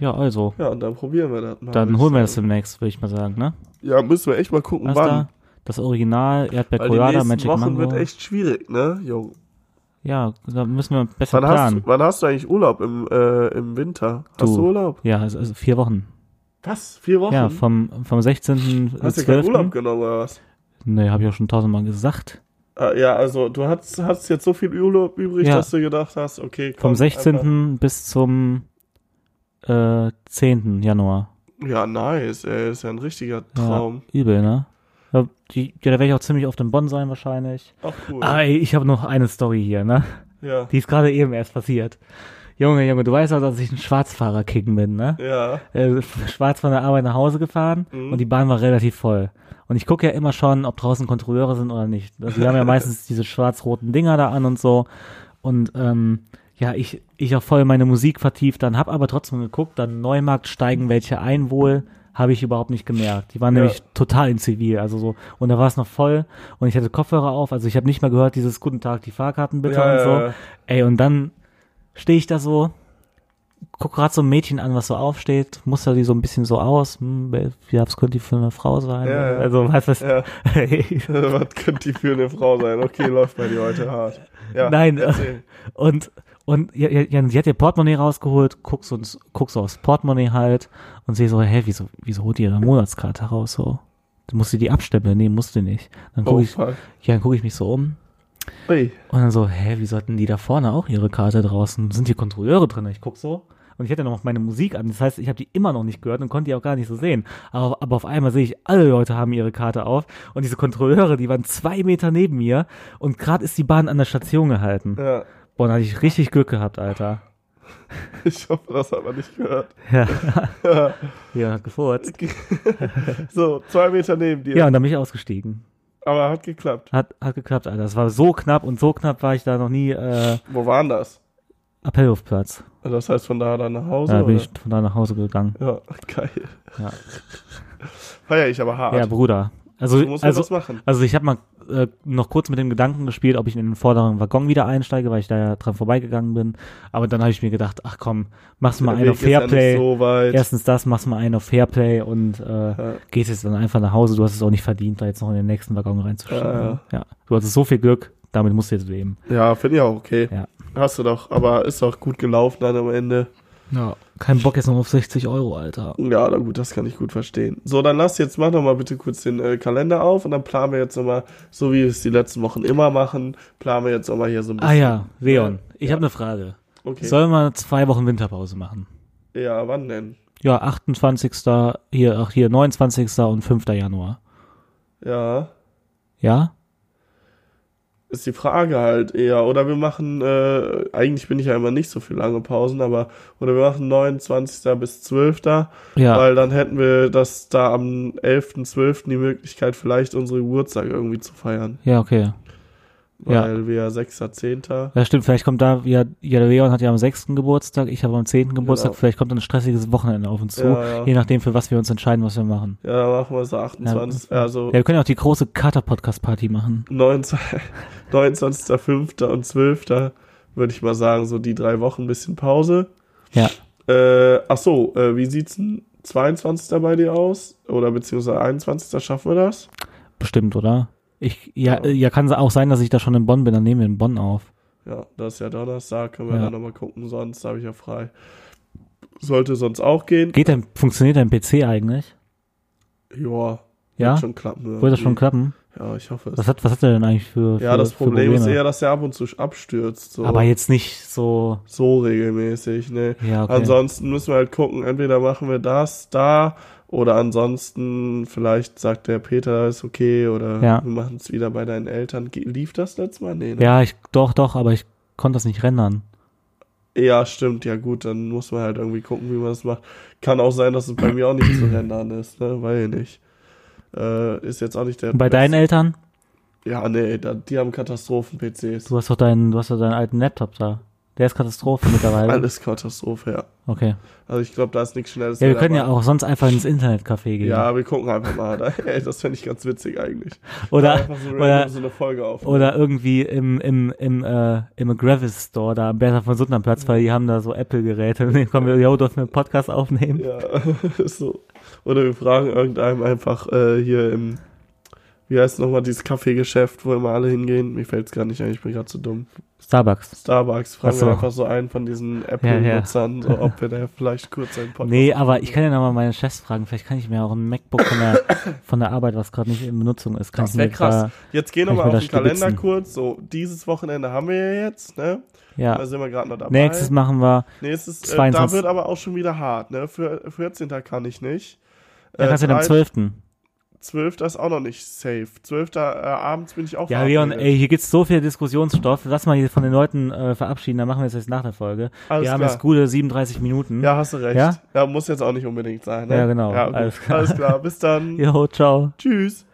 Ja, also, Ja, und dann probieren wir das mal. dann holen wir das demnächst, würde ich mal sagen, ne? Ja, müssen wir echt mal gucken, Was wann. da? Das Original, Erdbeer Weil die Colada, nächsten Magic Wochen Mango. wird echt schwierig, ne, Junge? ja, da müssen wir besser Wann hast, planen. du- wann hast du eigentlich Urlaub im, äh, im Winter? Hast Du. Urlaub? Ja, also, also vier Wochen. Was? Vier Wochen? Ja, vom, vom 16. hast du keinen 12. Urlaub genommen oder was? Nee, habe ich auch schon tausendmal gesagt. Ah, ja, also du hast, hast jetzt so viel Urlaub übrig, Ja. dass du gedacht hast, okay, komm. Vom 16. bis zum äh, 10. Januar. Einfach, ja, nice, ey, ist ja ein richtiger Traum. Ja, übel, ne? Ja, die, ja da werde ich auch ziemlich oft in Bonn sein wahrscheinlich. Ach cool. Ah, ey, ich habe noch eine Story hier, ne? ja. Die ist gerade eben erst passiert. Junge, Junge, du weißt auch, dass ich ein Schwarzfahrer-Kicken bin, ne? Ja. Äh, schwarz von der Arbeit nach Hause gefahren Mhm. und die Bahn war relativ voll. Und ich gucke ja immer schon, ob draußen Kontrolleure sind oder nicht. Also die haben ja meistens diese schwarz-roten Dinger da an und so. Und ähm, ja, ich, ich auch voll meine Musik vertieft, dann hab aber trotzdem geguckt, dann Neumarkt steigen welche ein wohl, habe ich überhaupt nicht gemerkt. Die waren Ja. nämlich total in Zivil, also so, und da war es noch voll und ich hatte Kopfhörer auf, also ich habe nicht mal gehört, dieses Guten Tag, die Fahrkarten bitte Ja, und so. ja. Ey, und dann stehe ich da so, guck grad so ein Mädchen an, was so aufsteht, muster die so ein bisschen so aus, hm, ja, was könnte die für eine Frau sein? Ja. Also, was, Ja. Was könnte die für eine Frau sein? Okay, läuft bei dir heute hart. Ja, Nein, erzähl. Und, und ja, ja, sie hat ihr Portemonnaie rausgeholt, guckst so, guckst so aufs Portemonnaie halt und sie so, hä, wieso, wieso holt die ihre Monatskarte raus so? Du musst sie die abstempeln? Nee, musst du nicht. Dann guck Oh, ich, fuck. ja, dann gucke ich mich so um Ui. und dann so, hä, wie sollten die da vorne auch ihre Karte draußen? Sind hier Kontrolleure drin? Ich guck so, und ich hatte noch meine Musik an. Das heißt, ich habe die immer noch nicht gehört und konnte die auch gar nicht so sehen. Aber, aber auf einmal sehe ich, alle Leute haben ihre Karte auf und diese Kontrolleure, die waren zwei Meter neben mir und gerade ist die Bahn an der Station gehalten. Ja. Boah, da hatte ich richtig Glück gehabt, Alter. Ich hoffe, das hat man nicht gehört. Ja, Ja. ja hat gefurzt. So, zwei Meter neben dir. Ja, und dann bin ich ausgestiegen. Aber hat geklappt. Hat, hat geklappt, Alter. Das war so knapp und so knapp war ich da noch nie äh, Wo waren das? Appellhofplatz. Das heißt von da dann nach Hause? Da bin oder? ich von da nach Hause gegangen. Ja, geil. Ja, Feier ich aber hart. ja Bruder. Also, also, also ich habe mal äh, noch kurz mit dem Gedanken gespielt, ob ich in den vorderen Waggon wieder einsteige, weil ich da ja dran vorbeigegangen bin. Aber dann habe ich mir gedacht, ach komm, machst du mal einen auf Fairplay. so. Erstens das, machst du mal einen auf Fairplay und äh, Ja. gehst jetzt dann einfach nach Hause. Du hast es auch nicht verdient, da jetzt noch in den nächsten Waggon reinzuschieben. Ja, ja. ja. Du hattest so viel Glück, damit musst du jetzt leben. Ja, finde ich auch okay. Ja. Hast du doch, aber ist doch gut gelaufen dann am Ende. Ja. Kein Bock jetzt noch auf 60 Euro, Alter. Ja, na gut, das kann ich gut verstehen. So, dann lass jetzt, mach doch mal bitte kurz den äh, Kalender auf und dann planen wir jetzt nochmal, so wie wir es die letzten Wochen immer machen, planen wir jetzt nochmal hier so ein bisschen. Ah ja, Leon, ich Ja. habe eine Frage. Okay. Sollen wir zwei Wochen Winterpause machen? Ja, wann denn? Ja, 28. hier, ach hier, 29. und 5. Januar. Ja, Ja? Ist die Frage halt eher. Oder wir machen, äh, eigentlich bin ich ja immer nicht so viel lange Pausen, aber, oder wir machen 29. bis 12. Ja. Weil dann hätten wir das da am 11.12. die Möglichkeit, vielleicht unsere Geburtstage irgendwie zu feiern. Ja, okay. Ja. Weil wir 6.10. Ja, stimmt, vielleicht kommt da, ja, ja, Leon hat ja am 6. Geburtstag, ich habe am 10. Geburtstag, Genau. vielleicht kommt dann ein stressiges Wochenende auf uns zu, Ja, ja. je nachdem, für was wir uns entscheiden, was wir machen. Ja, dann machen wir so 28. Also Ja, wir können ja auch die große Kater-Podcast-Party machen. 19 29.05. und 12. würde ich mal sagen, so die drei Wochen ein bisschen Pause. Ja. Äh, ach so, äh, wie sieht's denn 22. bei dir aus? Oder beziehungsweise 21. schaffen wir das? Bestimmt, oder? Ich, ja, Ja. ja, kann auch sein, dass ich da schon in Bonn bin, dann nehmen wir in Bonn auf. Ja, das ist ja Donnerstag, können wir Ja. dann nochmal gucken, sonst habe ich ja frei. Sollte sonst auch gehen. Geht dein, funktioniert dein PC eigentlich? Ja, Ja? wird schon klappen. Würde das schon irgendwie. klappen? Ja, ich hoffe es. Was hat, was hat er denn eigentlich für, für ja, das Problem ist eher, dass er ab und zu abstürzt. So, Aber jetzt nicht so, so regelmäßig, ne? ja, okay. Ansonsten müssen wir halt gucken, entweder machen wir das da oder ansonsten vielleicht sagt der Peter, ist okay oder Ja. wir machen es wieder bei deinen Eltern. Lief das letztes Mal? Nee, ne? ja, ich, doch, doch, aber ich konnte das nicht rendern. Ja, stimmt, ja gut, dann muss man halt irgendwie gucken, wie man das macht. Kann auch sein, dass es bei mir auch nicht zu rendern ist, ne? Weil nicht. Äh, ist jetzt auch nicht der. Bei deinen Eltern? Ja, nee, die haben Katastrophen-PCs. Du hast doch deinen, du hast doch deinen alten Laptop da. Der ist Katastrophe mittlerweile. Alles Katastrophe, ja. Okay. Also ich glaube, da ist nichts Schnelles. Ja, wir können ja auch sonst einfach ins Internetcafé gehen. Ja, wir gucken einfach mal. Das fände ich ganz witzig eigentlich. Oder, so, oder, so eine Folge auf. oder irgendwie im, im, im, äh, im Gravis Store da am Bertha von Suttner Platz, weil die haben da so Apple-Geräte. Und dann kommen wir, yo, dürfen wir einen Podcast aufnehmen? Ja, so. Oder wir fragen irgendeinem einfach äh, hier im, wie heißt nochmal dieses Kaffeegeschäft, wo immer alle hingehen. Mir fällt's gar nicht ein, ich bin gerade zu dumm. Starbucks. Starbucks, fragen so. wir einfach so einen von diesen Apple-Nutzern, so, ob wir da vielleicht kurz einen Podcast Nee, aber ich kann ja nochmal meine Chefs fragen. Vielleicht kann ich mir auch ein MacBook von der, von der Arbeit, was gerade nicht in Benutzung ist, kann Das wäre mir krass. da, Jetzt gehen wir kann mal ich auf den Kalender kurz. So, dieses Wochenende haben wir ja jetzt, ne? ja. Da sind wir gerade noch dabei. Nächstes machen wir, Nächstes, äh, da 22. wird aber auch schon wieder hart, ne? Für 14. kann ich nicht. ja, kannst du den am 12. 12. ist auch noch nicht safe. 12. Äh, abends bin ich auch Ja, Leon, ey, hier gibt's so viel Diskussionsstoff. Lass mal hier von den Leuten äh, verabschieden, dann machen wir es jetzt nach der Folge. Alles wir haben klar. jetzt gute 37 Minuten. Ja, hast du recht. Ja? Ja? muss jetzt auch nicht unbedingt sein. Ne? Ja, genau. Ja, gut. Alles Alles, klar. klar. Bis dann. Jo, ciao. Tschüss.